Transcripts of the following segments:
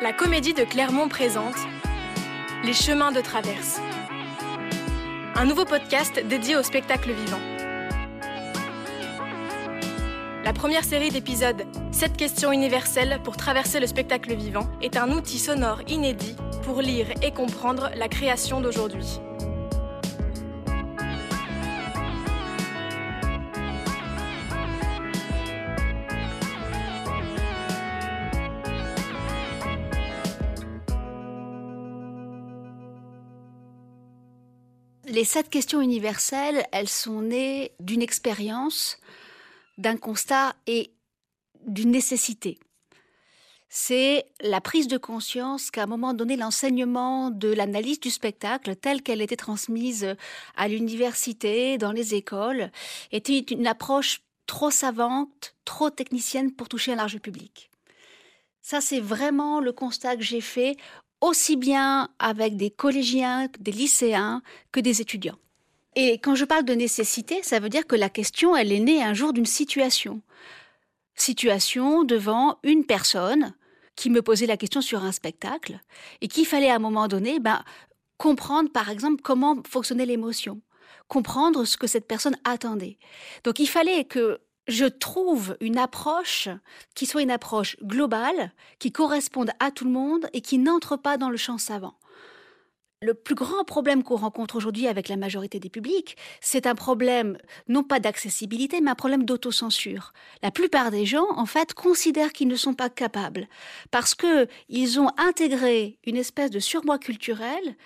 La comédie de Clermont présente Les chemins de traverse. Un nouveau podcast dédié au spectacle vivant. La première série d'épisodes 7 questions universelles pour traverser le spectacle vivant est un outil sonore inédit pour lire et comprendre la création d'aujourd'hui. Les sept questions universelles, elles sont nées d'une expérience, d'un constat et d'une nécessité. C'est la prise de conscience qu'à un moment donné, l'enseignement de l'analyse du spectacle, telle qu'elle était transmise à l'université, dans les écoles, était une approche trop savante, trop technicienne pour toucher un large public. Ça, c'est vraiment le constat que j'ai fait aussi bien avec des collégiens, des lycéens que des étudiants. Et quand je parle de nécessité, ça veut dire que la question, elle est née un jour d'une situation. Situation devant une personne qui me posait la question sur un spectacle et qu'il fallait à un moment donné ben, comprendre, par exemple, comment fonctionnait l'émotion, comprendre ce que cette personne attendait. Donc il fallait que je trouve une approche qui soit une approche globale, qui corresponde à tout le monde et qui n'entre pas dans le champ savant. Le plus grand problème qu'on rencontre aujourd'hui avec la majorité des publics, c'est un problème non pas d'accessibilité, mais un problème d'autocensure. La plupart des gens, en fait, considèrent qu'ils ne sont pas capables parce que ils ont intégré une espèce de surmoi culturel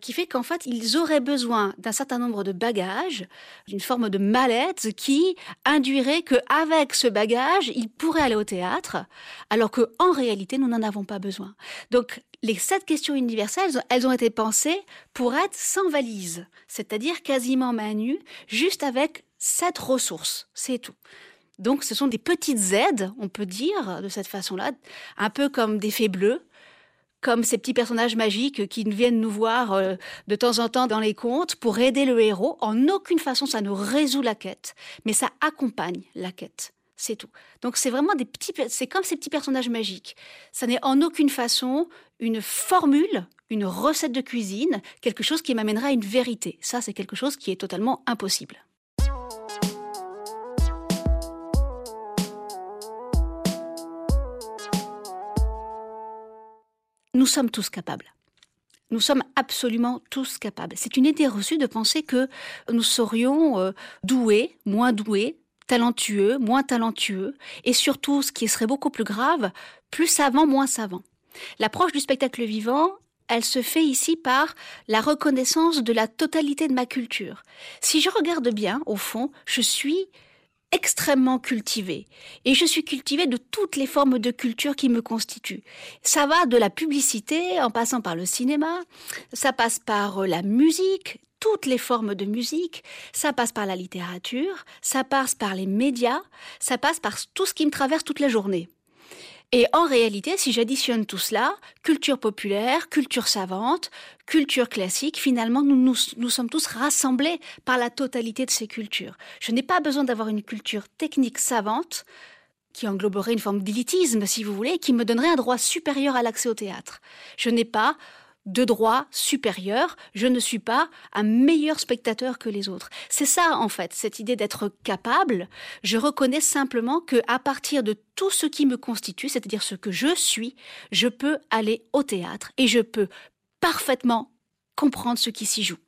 qui fait qu'en fait, ils auraient besoin d'un certain nombre de bagages, d'une forme de mallette qui induirait qu'avec ce bagage, ils pourraient aller au théâtre, alors qu'en réalité, nous n'en avons pas besoin. Donc, les sept questions universelles, elles ont été pensées pour être sans valise, c'est-à-dire quasiment main nue, juste avec sept ressources, c'est tout. Donc ce sont des petites aides, on peut dire de cette façon-là, un peu comme des fées bleues, comme ces petits personnages magiques qui viennent nous voir euh, de temps en temps dans les contes pour aider le héros. En aucune façon, ça ne résout la quête, mais ça accompagne la quête. C'est tout. Donc c'est vraiment des petits, c'est comme ces petits personnages magiques. Ça n'est en aucune façon une formule, une recette de cuisine, quelque chose qui m'amènera à une vérité. Ça, c'est quelque chose qui est totalement impossible. Nous sommes tous capables. Nous sommes absolument tous capables. C'est une idée reçue de penser que nous serions euh, doués, moins doués, talentueux, moins talentueux, et surtout, ce qui serait beaucoup plus grave, plus savants, moins savants. L'approche du spectacle vivant, elle se fait ici par la reconnaissance de la totalité de ma culture. Si je regarde bien, au fond, je suis extrêmement cultivée. Et je suis cultivée de toutes les formes de culture qui me constituent. Ça va de la publicité en passant par le cinéma, ça passe par euh, la musique, toutes les formes de musique, ça passe par la littérature, ça passe par les médias, ça passe par tout ce qui me traverse toute la journée. Et en réalité, si j'additionne tout cela, culture populaire, culture savante, culture classique, finalement, nous, nous, sommes tous rassemblés par la totalité de ces cultures. Je n'ai pas besoin d'avoir une culture technique savante qui engloberait une forme d'élitisme, si vous voulez, qui me donnerait un droit supérieur à l'accès au théâtre. Je n'ai pas de droit supérieur, je ne suis pas un meilleur spectateur que les autres. C'est ça en fait, cette idée d'être capable. Je reconnais simplement que à partir de tout ce qui me constitue, c'est-à-dire ce que je suis, je peux aller au théâtre et je peux parfaitement comprendre ce qui s'y joue.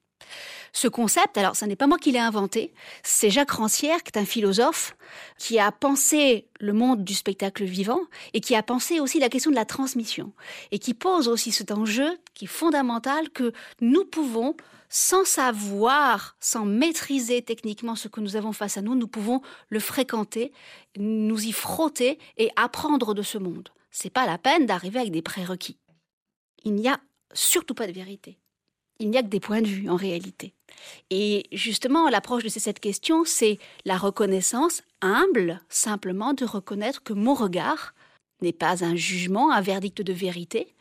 Ce concept, alors ce n'est pas moi qui l'ai inventé, c'est Jacques Rancière, qui est un philosophe, qui a pensé le monde du spectacle vivant et qui a pensé aussi la question de la transmission et qui pose aussi cet enjeu qui est fondamental que nous pouvons sans savoir, sans maîtriser techniquement ce que nous avons face à nous, nous pouvons le fréquenter, nous y frotter et apprendre de ce monde. C'est pas la peine d'arriver avec des prérequis. Il n'y a surtout pas de vérité il n'y a que des points de vue en réalité. Et justement, l'approche de ces sept questions, c'est la reconnaissance humble, simplement de reconnaître que mon regard n'est pas un jugement, un verdict de vérité,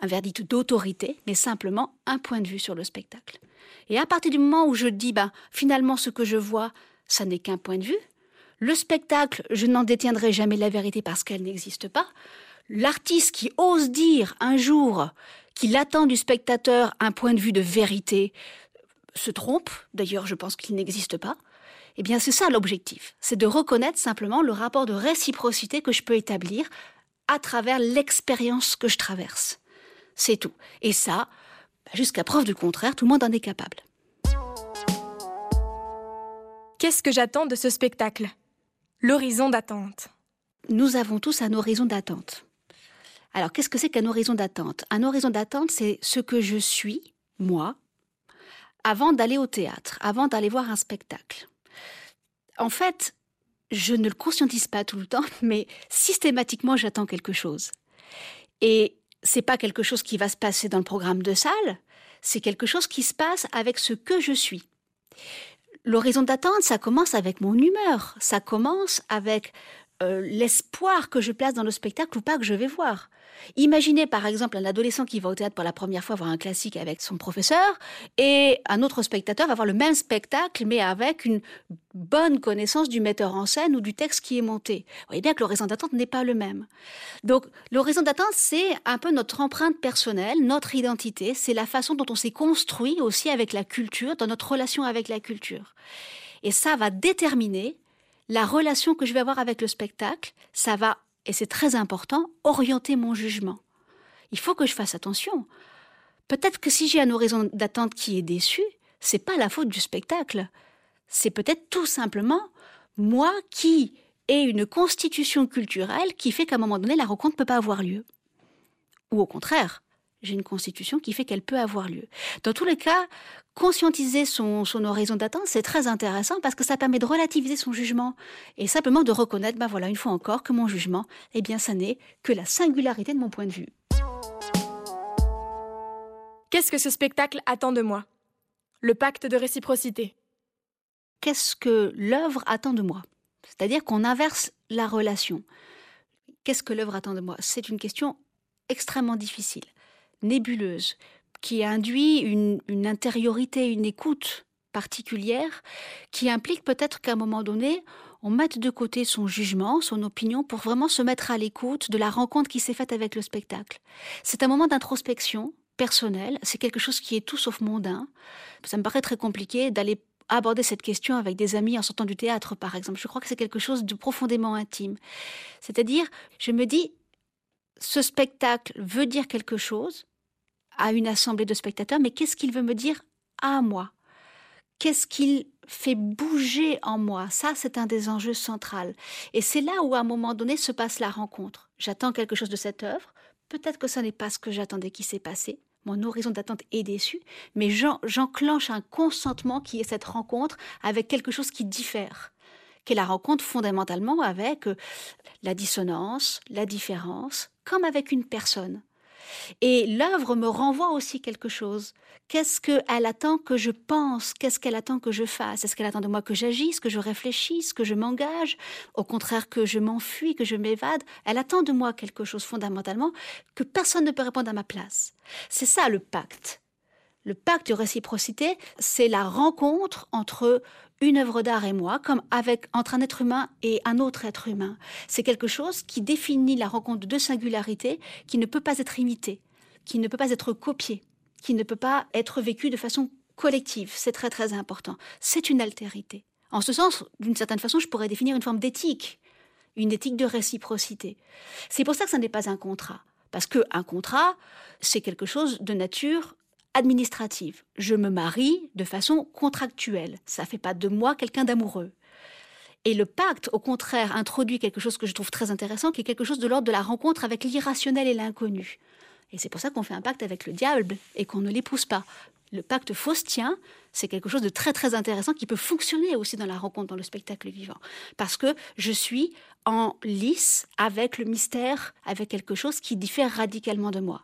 un verdict d'autorité, mais simplement un point de vue sur le spectacle. Et à partir du moment où je dis, ben, finalement, ce que je vois, ça n'est qu'un point de vue, Le spectacle, je n'en détiendrai jamais la vérité parce qu'elle n'existe pas. L'artiste qui ose dire un jour qu'il attend du spectateur un point de vue de vérité se trompe. D'ailleurs, je pense qu'il n'existe pas. Eh bien, c'est ça l'objectif. C'est de reconnaître simplement le rapport de réciprocité que je peux établir à travers l'expérience que je traverse. C'est tout. Et ça, jusqu'à preuve du contraire, tout le monde en est capable. Qu'est-ce que j'attends de ce spectacle? L'horizon d'attente. Nous avons tous un horizon d'attente. Alors, qu'est-ce que c'est qu'un horizon d'attente? Un horizon d'attente, c'est ce que je suis, moi, avant d'aller au théâtre, avant d'aller voir un spectacle. En fait, je ne le conscientise pas tout le temps, mais systématiquement, j'attends quelque chose. Et c'est pas quelque chose qui va se passer dans le programme de salle, c'est quelque chose qui se passe avec ce que je suis. L'horizon d'attente, ça commence avec mon humeur, ça commence avec euh, l'espoir que je place dans le spectacle ou pas que je vais voir. Imaginez par exemple un adolescent qui va au théâtre pour la première fois voir un classique avec son professeur et un autre spectateur va voir le même spectacle mais avec une bonne connaissance du metteur en scène ou du texte qui est monté. Vous voyez bien que l'horizon d'attente n'est pas le même. Donc l'horizon d'attente c'est un peu notre empreinte personnelle, notre identité, c'est la façon dont on s'est construit aussi avec la culture, dans notre relation avec la culture. Et ça va déterminer la relation que je vais avoir avec le spectacle, ça va et c'est très important, orienter mon jugement. Il faut que je fasse attention. Peut-être que si j'ai un horizon d'attente qui est déçu, c'est pas la faute du spectacle. C'est peut-être tout simplement moi qui ai une constitution culturelle qui fait qu'à un moment donné, la rencontre ne peut pas avoir lieu. Ou au contraire, j'ai une constitution qui fait qu'elle peut avoir lieu. Dans tous les cas, conscientiser son, horizon d'attente, c'est très intéressant parce que ça permet de relativiser son jugement et simplement de reconnaître, ben voilà, une fois encore, que mon jugement, eh bien, ça n'est que la singularité de mon point de vue. Qu'est-ce que ce spectacle attend de moi? Le pacte de réciprocité. Qu'est-ce que l'œuvre attend de moi? C'est-à-dire qu'on inverse la relation. Qu'est-ce que l'œuvre attend de moi? C'est une question extrêmement difficile nébuleuse, qui induit une, intériorité, une écoute particulière, qui implique peut-être qu'à un moment donné, on mette de côté son jugement, son opinion, pour vraiment se mettre à l'écoute de la rencontre qui s'est faite avec le spectacle. C'est un moment d'introspection personnelle, c'est quelque chose qui est tout sauf mondain. Ça me paraît très compliqué d'aller aborder cette question avec des amis en sortant du théâtre, par exemple. Je crois que c'est quelque chose de profondément intime. C'est-à-dire, je me dis, ce spectacle veut dire quelque chose, à une assemblée de spectateurs, mais qu'est-ce qu'il veut me dire à moi? Qu'est-ce qu'il fait bouger en moi? Ça, c'est un des enjeux centraux. Et c'est là où, à un moment donné, se passe la rencontre. J'attends quelque chose de cette œuvre. Peut-être que ce n'est pas ce que j'attendais qui s'est passé. Mon horizon d'attente est déçu, mais j'enclenche un consentement qui est cette rencontre avec quelque chose qui diffère, qui est la rencontre fondamentalement avec euh, la dissonance, la différence, comme avec une personne. Et l'œuvre me renvoie aussi quelque chose. Qu'est-ce qu'elle attend que je pense? Qu'est-ce qu'elle attend que je fasse? Est-ce qu'elle attend de moi que j'agisse, que je réfléchisse, que je m'engage? Au contraire, que je m'enfuis, que je m'évade? Elle attend de moi quelque chose fondamentalement que personne ne peut répondre à ma place. C'est ça le pacte. Le pacte de réciprocité, c'est la rencontre entre une œuvre d'art et moi, comme avec entre un être humain et un autre être humain. C'est quelque chose qui définit la rencontre de singularités qui ne peut pas être imitée, qui ne peut pas être copiée, qui ne peut pas être vécue de façon collective. C'est très très important. C'est une altérité. En ce sens, d'une certaine façon, je pourrais définir une forme d'éthique, une éthique de réciprocité. C'est pour ça que ça n'est pas un contrat. Parce qu'un contrat, c'est quelque chose de nature administrative. Je me marie de façon contractuelle. Ça fait pas de moi quelqu'un d'amoureux. Et le pacte, au contraire, introduit quelque chose que je trouve très intéressant, qui est quelque chose de l'ordre de la rencontre avec l'irrationnel et l'inconnu. Et c'est pour ça qu'on fait un pacte avec le diable et qu'on ne l'épouse pas. Le pacte faustien, c'est quelque chose de très très intéressant qui peut fonctionner aussi dans la rencontre, dans le spectacle vivant. Parce que je suis en lice avec le mystère, avec quelque chose qui diffère radicalement de moi.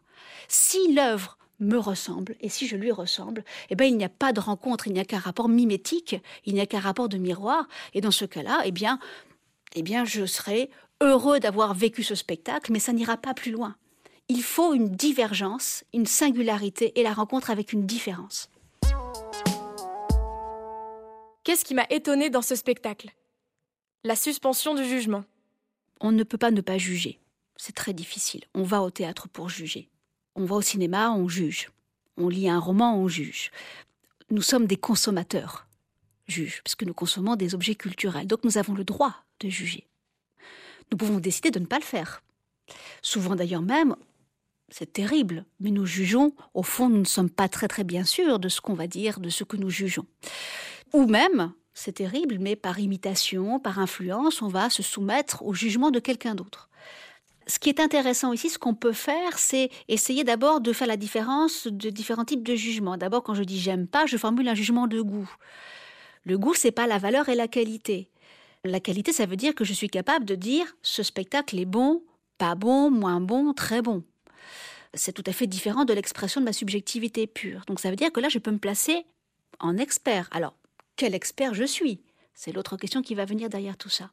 Si l'œuvre me ressemble, et si je lui ressemble, eh ben, il n'y a pas de rencontre, il n'y a qu'un rapport mimétique, il n'y a qu'un rapport de miroir, et dans ce cas-là, eh bien, eh bien, je serai heureux d'avoir vécu ce spectacle, mais ça n'ira pas plus loin. Il faut une divergence, une singularité et la rencontre avec une différence. Qu'est-ce qui m'a étonné dans ce spectacle? La suspension du jugement. On ne peut pas ne pas juger. C'est très difficile. On va au théâtre pour juger. On va au cinéma, on juge. On lit un roman, on juge. Nous sommes des consommateurs, juges, parce que nous consommons des objets culturels. Donc nous avons le droit de juger. Nous pouvons décider de ne pas le faire. Souvent d'ailleurs même, c'est terrible, mais nous jugeons, au fond, nous ne sommes pas très très bien sûrs de ce qu'on va dire, de ce que nous jugeons. Ou même, c'est terrible, mais par imitation, par influence, on va se soumettre au jugement de quelqu'un d'autre. Ce qui est intéressant ici, ce qu'on peut faire, c'est essayer d'abord de faire la différence de différents types de jugements. D'abord, quand je dis j'aime pas, je formule un jugement de goût. Le goût, c'est pas la valeur et la qualité. La qualité, ça veut dire que je suis capable de dire ce spectacle est bon, pas bon, moins bon, très bon. C'est tout à fait différent de l'expression de ma subjectivité pure. Donc ça veut dire que là, je peux me placer en expert. Alors, quel expert je suis? C'est l'autre question qui va venir derrière tout ça.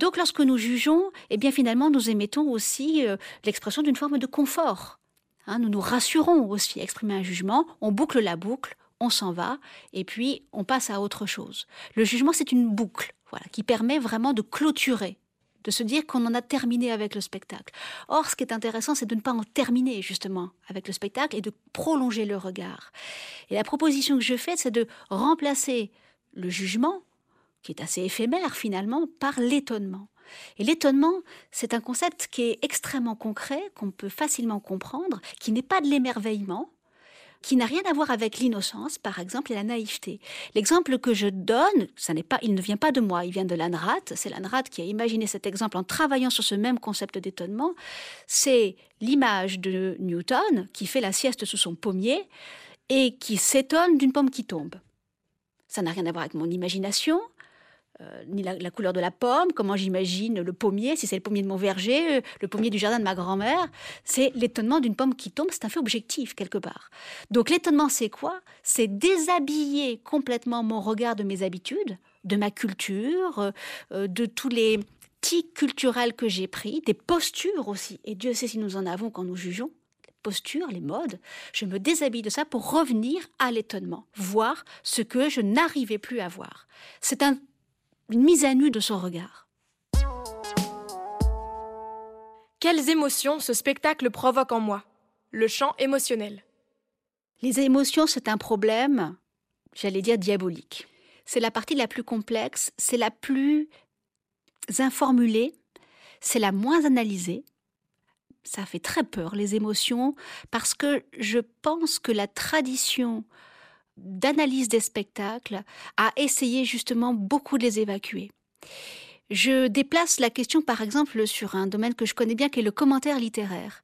Donc lorsque nous jugeons, eh bien finalement nous émettons aussi euh, l'expression d'une forme de confort. Hein, nous nous rassurons aussi à exprimer un jugement, on boucle la boucle, on s'en va, et puis on passe à autre chose. Le jugement, c'est une boucle voilà, qui permet vraiment de clôturer de se dire qu'on en a terminé avec le spectacle. Or, ce qui est intéressant, c'est de ne pas en terminer justement avec le spectacle et de prolonger le regard. Et la proposition que je fais, c'est de remplacer le jugement qui est assez éphémère finalement, par l'étonnement. Et l'étonnement, c'est un concept qui est extrêmement concret, qu'on peut facilement comprendre, qui n'est pas de l'émerveillement, qui n'a rien à voir avec l'innocence, par exemple, et la naïveté. L'exemple que je donne, ça n'est pas, il ne vient pas de moi, il vient de Lanrat. C'est Lanrat qui a imaginé cet exemple en travaillant sur ce même concept d'étonnement. C'est l'image de Newton qui fait la sieste sous son pommier et qui s'étonne d'une pomme qui tombe. Ça n'a rien à voir avec mon imagination, euh, ni la, couleur de la pomme, comment j'imagine le pommier, si c'est le pommier de mon verger, euh, le pommier du jardin de ma grand-mère. C'est l'étonnement d'une pomme qui tombe, c'est un fait objectif quelque part. Donc l'étonnement, c'est quoi? C'est déshabiller complètement mon regard de mes habitudes, de ma culture, euh, de tous les tics culturels que j'ai pris, des postures aussi. Et Dieu sait si nous en avons quand nous jugeons postures, les modes, je me déshabille de ça pour revenir à l'étonnement, voir ce que je n'arrivais plus à voir. C'est un une mise à nu de son regard. Quelles émotions ce spectacle provoque en moi? Le champ émotionnel. Les émotions, c'est un problème, j'allais dire diabolique. C'est la partie la plus complexe, c'est la plus informulée, c'est la moins analysée. Ça fait très peur, les émotions, parce que je pense que la tradition d'analyse des spectacles a essayé justement beaucoup de les évacuer. Je déplace la question par exemple sur un domaine que je connais bien qui est le commentaire littéraire.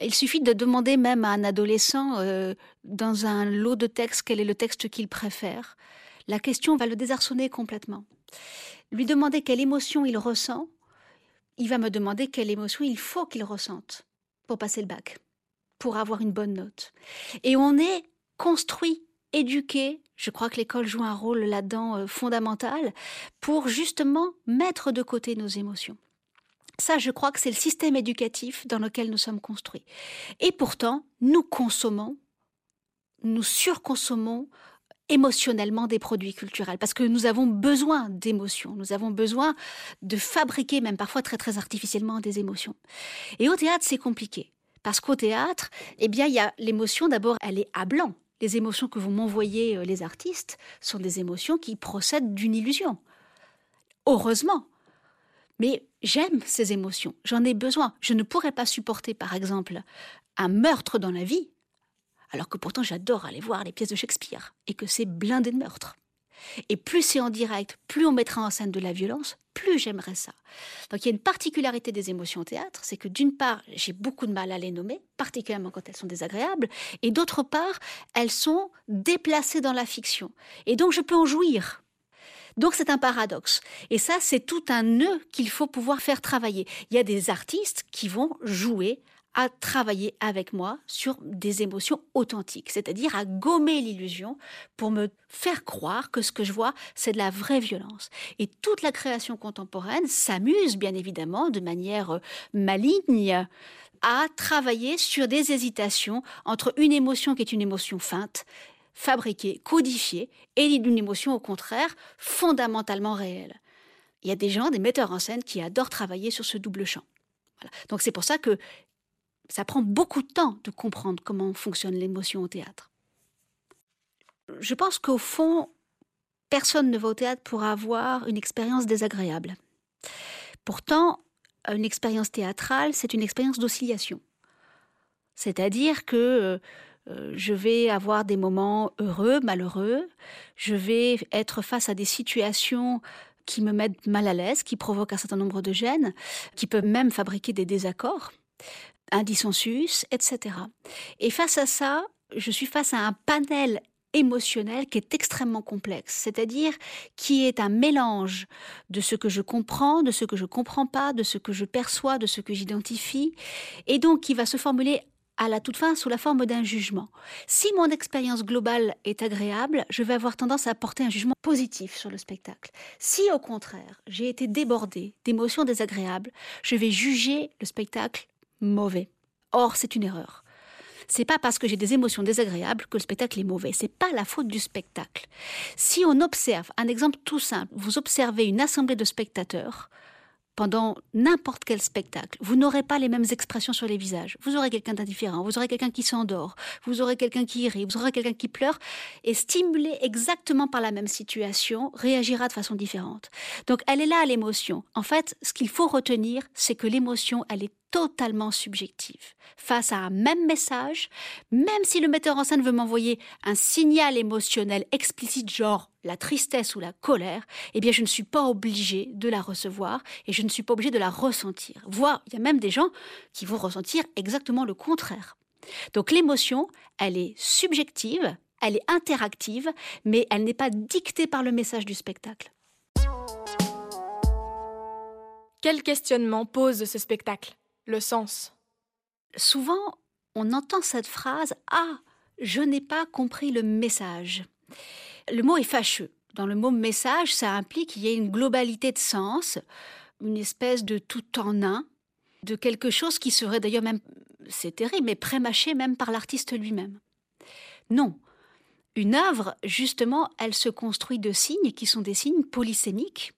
Il suffit de demander même à un adolescent euh, dans un lot de textes quel est le texte qu'il préfère. La question va le désarçonner complètement. Lui demander quelle émotion il ressent, il va me demander quelle émotion il faut qu'il ressente pour passer le bac, pour avoir une bonne note. Et on est construit éduquer, je crois que l'école joue un rôle là-dedans euh, fondamental, pour justement mettre de côté nos émotions. Ça, je crois que c'est le système éducatif dans lequel nous sommes construits. Et pourtant, nous consommons, nous surconsommons émotionnellement des produits culturels parce que nous avons besoin d'émotions, nous avons besoin de fabriquer même parfois très très artificiellement des émotions. Et au théâtre, c'est compliqué parce qu'au théâtre, eh bien, il y a l'émotion d'abord, elle est à blanc, les émotions que vous m'envoyez, euh, les artistes, sont des émotions qui procèdent d'une illusion. Heureusement. Mais j'aime ces émotions, j'en ai besoin. Je ne pourrais pas supporter, par exemple, un meurtre dans la vie, alors que pourtant j'adore aller voir les pièces de Shakespeare, et que c'est blindé de meurtres. Et plus c'est en direct, plus on mettra en scène de la violence, plus j'aimerais ça. Donc il y a une particularité des émotions au théâtre, c'est que d'une part, j'ai beaucoup de mal à les nommer, particulièrement quand elles sont désagréables, et d'autre part, elles sont déplacées dans la fiction. Et donc je peux en jouir. Donc c'est un paradoxe. Et ça, c'est tout un nœud qu'il faut pouvoir faire travailler. Il y a des artistes qui vont jouer à travailler avec moi sur des émotions authentiques, c'est-à-dire à gommer l'illusion pour me faire croire que ce que je vois, c'est de la vraie violence. Et toute la création contemporaine s'amuse, bien évidemment, de manière euh, maligne, à travailler sur des hésitations entre une émotion qui est une émotion feinte, fabriquée, codifiée, et une émotion au contraire fondamentalement réelle. Il y a des gens, des metteurs en scène qui adorent travailler sur ce double champ. Donc c'est pour ça que ça prend beaucoup de temps de comprendre comment fonctionne l'émotion au théâtre. Je pense qu'au fond, personne ne va au théâtre pour avoir une expérience désagréable. Pourtant, une expérience théâtrale, c'est une expérience d'oscillation. C'est-à-dire que euh, je vais avoir des moments heureux, malheureux, je vais être face à des situations qui me mettent mal à l'aise, qui provoquent un certain nombre de gènes, qui peuvent même fabriquer des désaccords, un dissensus, etc. Et face à ça, je suis face à un panel émotionnel qui est extrêmement complexe, c'est-à-dire qui est un mélange de ce que je comprends, de ce que je comprends pas, de ce que je perçois, de ce que j'identifie, et donc qui va se formuler à la toute fin sous la forme d'un jugement. Si mon expérience globale est agréable, je vais avoir tendance à porter un jugement positif sur le spectacle. Si au contraire, j'ai été débordée d'émotions désagréables, je vais juger le spectacle mauvais. Or, c'est une erreur. C'est pas parce que j'ai des émotions désagréables que le spectacle est mauvais. C'est pas la faute du spectacle. Si on observe, un exemple tout simple, vous observez une assemblée de spectateurs, pendant n'importe quel spectacle, vous n'aurez pas les mêmes expressions sur les visages. Vous aurez quelqu'un d'indifférent, vous aurez quelqu'un qui s'endort, vous aurez quelqu'un qui rit, vous aurez quelqu'un qui pleure, et stimulé exactement par la même situation, réagira de façon différente. Donc elle est là l'émotion. En fait, ce qu'il faut retenir, c'est que l'émotion, elle est totalement subjective. Face à un même message, même si le metteur en scène veut m'envoyer un signal émotionnel explicite genre la tristesse ou la colère, eh bien je ne suis pas obligée de la recevoir et je ne suis pas obligée de la ressentir. Voire, il y a même des gens qui vont ressentir exactement le contraire. Donc l'émotion, elle est subjective, elle est interactive, mais elle n'est pas dictée par le message du spectacle. Quel questionnement pose ce spectacle? Le sens. Souvent, on entend cette phrase Ah, je n'ai pas compris le message. Le mot est fâcheux. Dans le mot message, ça implique qu'il y ait une globalité de sens, une espèce de tout en un, de quelque chose qui serait d'ailleurs même, c'est terrible, mais prémâché même par l'artiste lui-même. Non. Une œuvre, justement, elle se construit de signes qui sont des signes polysémiques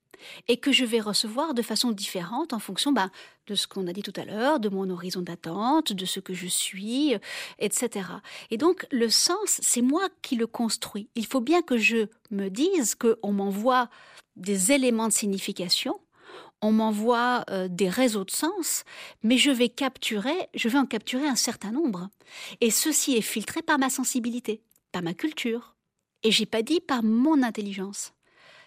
et que je vais recevoir de façon différente en fonction ben, de ce qu'on a dit tout à l'heure, de mon horizon d'attente, de ce que je suis, etc. Et donc le sens, c'est moi qui le construis. Il faut bien que je me dise qu'on m'envoie des éléments de signification, on m'envoie euh, des réseaux de sens, mais je vais capturer, je vais en capturer un certain nombre. Et ceci est filtré par ma sensibilité, par ma culture. Et j'ai pas dit par mon intelligence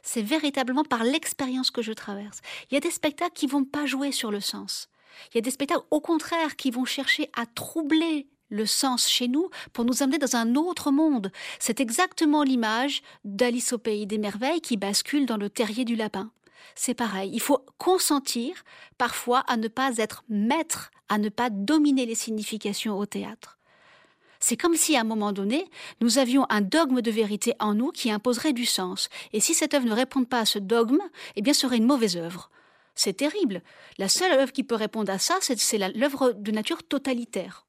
c'est véritablement par l'expérience que je traverse. Il y a des spectacles qui vont pas jouer sur le sens. Il y a des spectacles, au contraire, qui vont chercher à troubler le sens chez nous pour nous amener dans un autre monde. C'est exactement l'image d'Alice au pays des merveilles qui bascule dans le terrier du lapin. C'est pareil, il faut consentir parfois à ne pas être maître, à ne pas dominer les significations au théâtre. C'est comme si à un moment donné, nous avions un dogme de vérité en nous qui imposerait du sens. Et si cette œuvre ne répond pas à ce dogme, eh bien, ce serait une mauvaise œuvre. C'est terrible. La seule œuvre qui peut répondre à ça, c'est l'œuvre de nature totalitaire.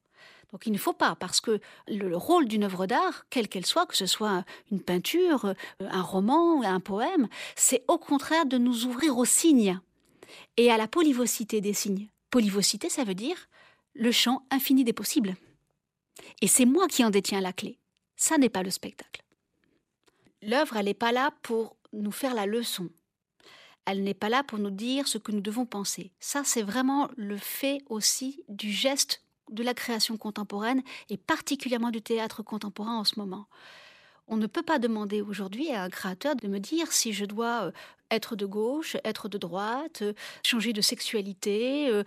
Donc il ne faut pas, parce que le rôle d'une œuvre d'art, quelle qu'elle soit, que ce soit une peinture, un roman, un poème, c'est au contraire de nous ouvrir aux signes et à la polyvocité des signes. Polyvocité, ça veut dire le champ infini des possibles. Et c'est moi qui en détiens la clé. Ça n'est pas le spectacle. L'œuvre, elle n'est pas là pour nous faire la leçon. Elle n'est pas là pour nous dire ce que nous devons penser. Ça, c'est vraiment le fait aussi du geste de la création contemporaine et particulièrement du théâtre contemporain en ce moment. On ne peut pas demander aujourd'hui à un créateur de me dire si je dois euh, être de gauche, être de droite, euh, changer de sexualité. Euh,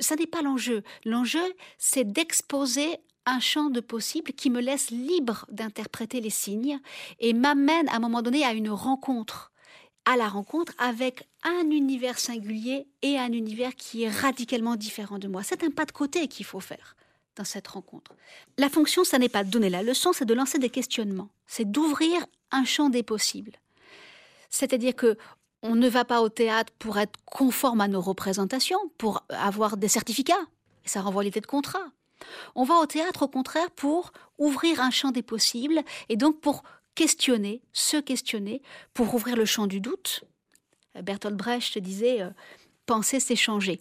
ça n'est pas l'enjeu. L'enjeu, c'est d'exposer un champ de possibles qui me laisse libre d'interpréter les signes et m'amène à un moment donné à une rencontre, à la rencontre avec un univers singulier et un univers qui est radicalement différent de moi. C'est un pas de côté qu'il faut faire dans cette rencontre. La fonction, ça n'est pas de donner la leçon, c'est de lancer des questionnements, c'est d'ouvrir un champ des possibles. C'est-à-dire que on ne va pas au théâtre pour être conforme à nos représentations, pour avoir des certificats. Ça renvoie l'idée de contrat. On va au théâtre au contraire pour ouvrir un champ des possibles et donc pour questionner, se questionner, pour ouvrir le champ du doute, Bertolt Brecht disait penser, c'est changer.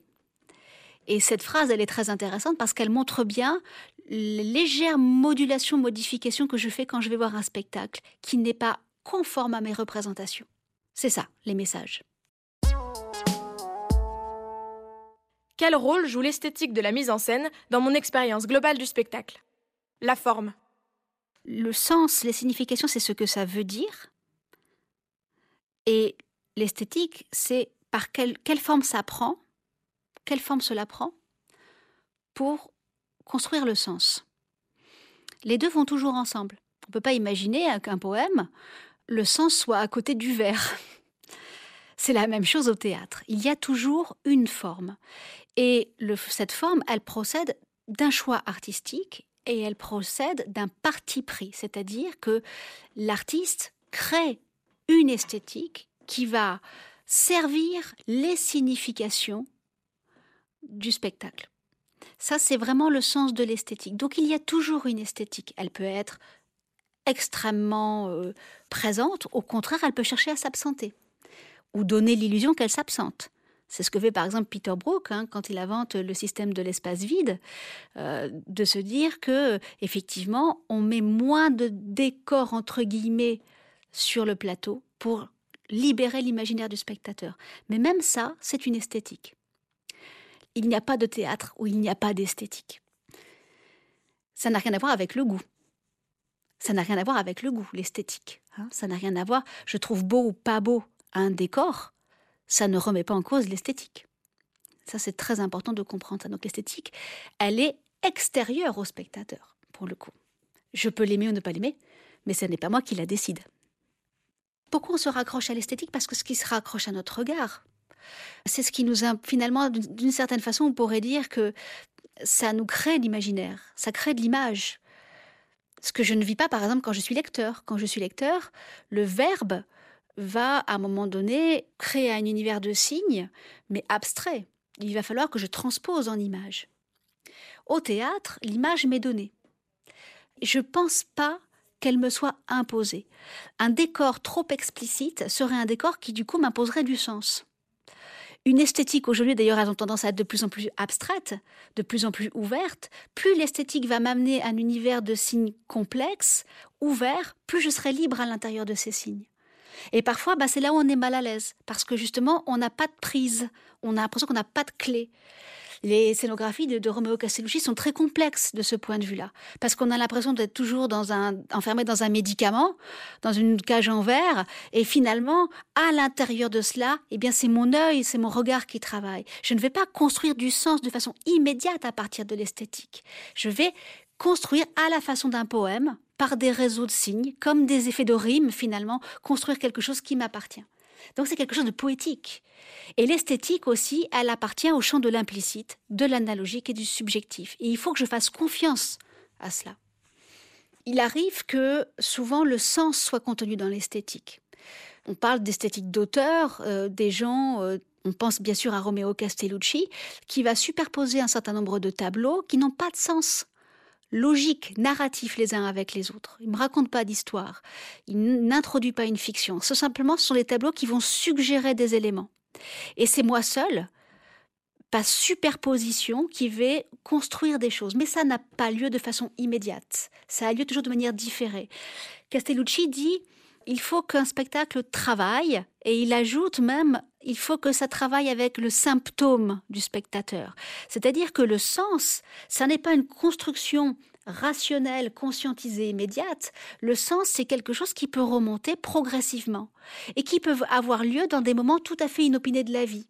Et cette phrase, elle est très intéressante parce qu'elle montre bien les légères modulations, modifications que je fais quand je vais voir un spectacle qui n'est pas conforme à mes représentations. C'est ça, les messages. Quel rôle joue l'esthétique de la mise en scène dans mon expérience globale du spectacle? La forme. Le sens, les significations, c'est ce que ça veut dire. Et l'esthétique, c'est par quelle, quelle forme ça prend, quelle forme cela prend pour construire le sens. Les deux vont toujours ensemble. On ne peut pas imaginer qu'un poème, le sens soit à côté du vers. C'est la même chose au théâtre. Il y a toujours une forme. Et cette forme, elle procède d'un choix artistique et elle procède d'un parti pris. C'est-à-dire que l'artiste crée une esthétique qui va servir les significations du spectacle. Ça, c'est vraiment le sens de l'esthétique. Donc il y a toujours une esthétique. Elle peut être extrêmement euh, présente, au contraire, elle peut chercher à s'absenter ou donner l'illusion qu'elle s'absente. C'est ce que fait par exemple Peter Brook hein, quand il invente le système de l'espace vide, euh, de se dire que effectivement on met moins de décors entre guillemets sur le plateau pour libérer l'imaginaire du spectateur. Mais même ça, c'est une esthétique il n'y a pas de théâtre où il n'y a pas d'esthétique. Ça n'a rien à voir avec le goût. Ça n'a rien à voir avec le goût, l'esthétique. Hein. ça n'a rien à voir, je trouve beau ou pas beau un décor, ça ne remet pas en cause l'esthétique. Ça, c'est très important de comprendre ça. Donc l'esthétique, elle est extérieure au spectateur, pour le coup. Je peux l'aimer ou ne pas l'aimer, mais ce n'est pas moi qui la décide. Pourquoi on se raccroche à l'esthétique? Parce que ce qui se raccroche à notre regard, c'est ce qui nous a finalement, d'une certaine façon, on pourrait dire que ça nous crée l'imaginaire, ça crée de l'image. Ce que je ne vis pas, par exemple, quand je suis lecteur. Quand je suis lecteur, le verbe va, à un moment donné, créer un univers de signes, mais abstrait. Il va falloir que je transpose en image. Au théâtre, l'image m'est donnée. Je ne pense pas qu'elle me soit imposée. Un décor trop explicite serait un décor qui, du coup, m'imposerait du sens. Une esthétique aujourd'hui, d'ailleurs, elles ont tendance à être de plus en plus abstraite, de plus en plus ouverte. Plus l'esthétique va m'amener à un univers de signes complexes, ouverts, plus je serai libre à l'intérieur de ces signes. Et parfois, bah, c'est là où on est mal à l'aise, parce que justement, on n'a pas de prise, on a l'impression qu'on n'a pas de clé. Les scénographies de, de Romeo Castellucci sont très complexes de ce point de vue-là, parce qu'on a l'impression d'être toujours enfermé dans un médicament, dans une cage en verre, et finalement, à l'intérieur de cela, eh bien, c'est mon œil, c'est mon regard qui travaille. Je ne vais pas construire du sens de façon immédiate à partir de l'esthétique. Je vais construire à la façon d'un poème, par des réseaux de signes, comme des effets de rime finalement, construire quelque chose qui m'appartient. Donc c'est quelque chose de poétique. Et l'esthétique aussi, elle appartient au champ de l'implicite, de l'analogique et du subjectif. Et il faut que je fasse confiance à cela. Il arrive que souvent le sens soit contenu dans l'esthétique. On parle d'esthétique d'auteur, euh, des gens, euh, on pense bien sûr à Romeo Castellucci, qui va superposer un certain nombre de tableaux qui n'ont pas de sens logique, narratif les uns avec les autres. Il ne me raconte pas d'histoire. Il n'introduit pas une fiction. Ce simplement, ce sont des tableaux qui vont suggérer des éléments. Et c'est moi seul, par superposition, qui vais construire des choses. Mais ça n'a pas lieu de façon immédiate. Ça a lieu toujours de manière différée. Castellucci dit il faut qu'un spectacle travaille, et il ajoute même, il faut que ça travaille avec le symptôme du spectateur. C'est-à-dire que le sens, ça n'est pas une construction rationnelle, conscientisée, immédiate. Le sens, c'est quelque chose qui peut remonter progressivement, et qui peut avoir lieu dans des moments tout à fait inopinés de la vie.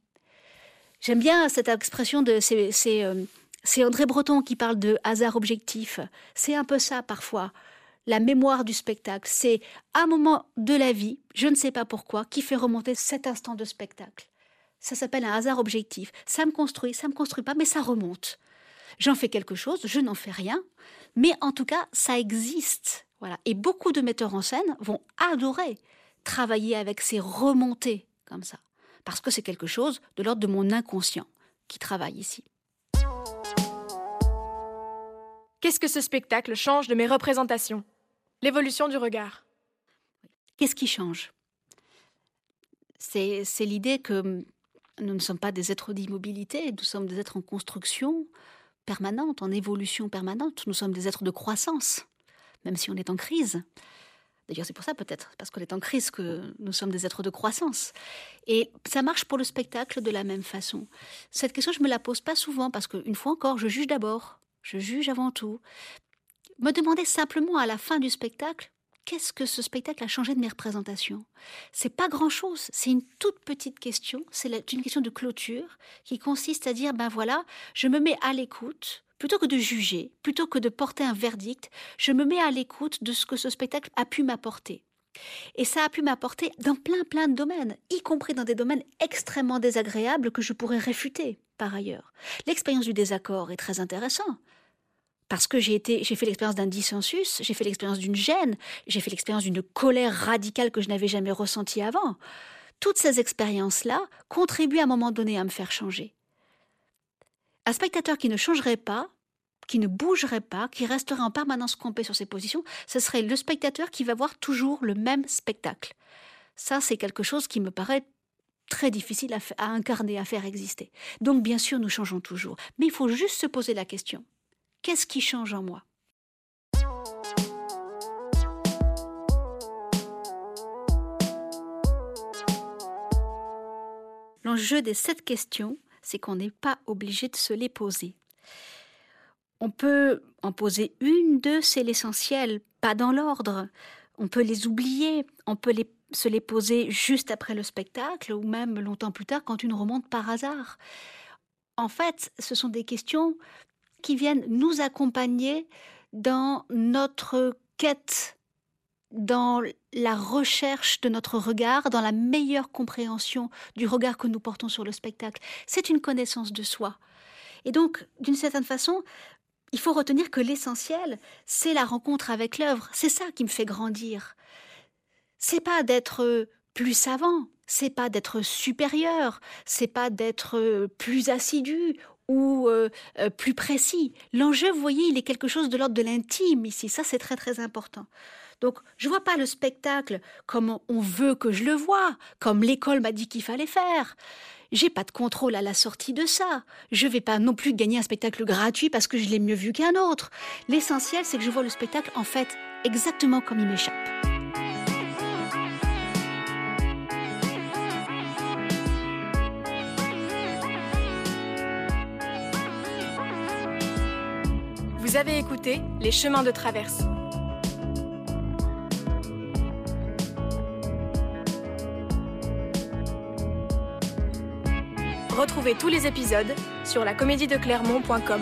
J'aime bien cette expression de, c'est, euh, c'est André Breton qui parle de hasard objectif. C'est un peu ça parfois la mémoire du spectacle. C'est un moment de la vie, je ne sais pas pourquoi, qui fait remonter cet instant de spectacle. Ça s'appelle un hasard objectif. Ça me construit, ça me construit pas, mais ça remonte. J'en fais quelque chose, je n'en fais rien, mais en tout cas, ça existe. Voilà. Et beaucoup de metteurs en scène vont adorer travailler avec ces remontées comme ça, parce que c'est quelque chose de l'ordre de mon inconscient qui travaille ici. Qu'est-ce que ce spectacle change de mes représentations? L'évolution du regard. Qu'est-ce qui change? C'est l'idée que nous ne sommes pas des êtres d'immobilité, nous sommes des êtres en construction permanente, en évolution permanente, nous sommes des êtres de croissance, même si on est en crise. D'ailleurs, c'est pour ça peut-être, parce qu'on est en crise, que nous sommes des êtres de croissance. Et ça marche pour le spectacle de la même façon. Cette question, je me la pose pas souvent, parce qu'une fois encore, je juge d'abord. Je juge avant tout. Me demander simplement à la fin du spectacle, qu'est-ce que ce spectacle a changé de mes représentations? C'est pas grand-chose, c'est une toute petite question, c'est une question de clôture qui consiste à dire ben voilà, je me mets à l'écoute Plutôt que de juger, plutôt que de porter un verdict, je me mets à l'écoute de ce que ce spectacle a pu m'apporter. Et ça a pu m'apporter dans plein plein de domaines, y compris dans des domaines extrêmement désagréables que je pourrais réfuter par ailleurs. L'expérience du désaccord est très intéressante parce que j'ai été, j'ai fait l'expérience d'un dissensus, j'ai fait l'expérience d'une gêne, j'ai fait l'expérience d'une colère radicale que je n'avais jamais ressentie avant. Toutes ces expériences-là contribuent à un moment donné à me faire changer. Un spectateur qui ne changerait pas, qui ne bougerait pas, qui resterait en permanence campé sur ses positions, ce serait le spectateur qui va voir toujours le même spectacle. Ça, c'est quelque chose qui me paraît très difficile à, incarner, à faire exister. Donc, bien sûr, nous changeons toujours. Mais il faut juste se poser la question. Qu'est-ce qui change en moi? L'enjeu des sept questions, c'est qu'on n'est pas obligé de se les poser. On peut en poser une, deux, c'est l'essentiel, pas dans l'ordre. On peut les oublier, on peut se les poser juste après le spectacle ou même longtemps plus tard quand une remonte par hasard. En fait, ce sont des questions qui viennent nous accompagner dans notre quête dans la recherche de notre regard, dans la meilleure compréhension du regard que nous portons sur le spectacle. C'est une connaissance de soi. Et donc, d'une certaine façon, il faut retenir que l'essentiel, c'est la rencontre avec l'œuvre. C'est ça qui me fait grandir. C'est pas d'être plus savant, c'est pas d'être supérieur, c'est pas d'être plus assidu ou euh, euh, plus précis. L'enjeu, vous voyez, il est quelque chose de l'ordre de l'intime ici. Ça, c'est très très important. Donc, je vois pas le spectacle comme on veut que je le vois, comme l'école m'a dit qu'il fallait faire. J'ai pas de contrôle à la sortie de ça. Je vais pas non plus gagner un spectacle gratuit parce que je l'ai mieux vu qu'un autre. L'essentiel, c'est que je vois le spectacle en fait exactement comme il m'échappe. Vous avez écouté Les chemins de traverse. Retrouvez tous les épisodes sur la comédie de Clermont.com.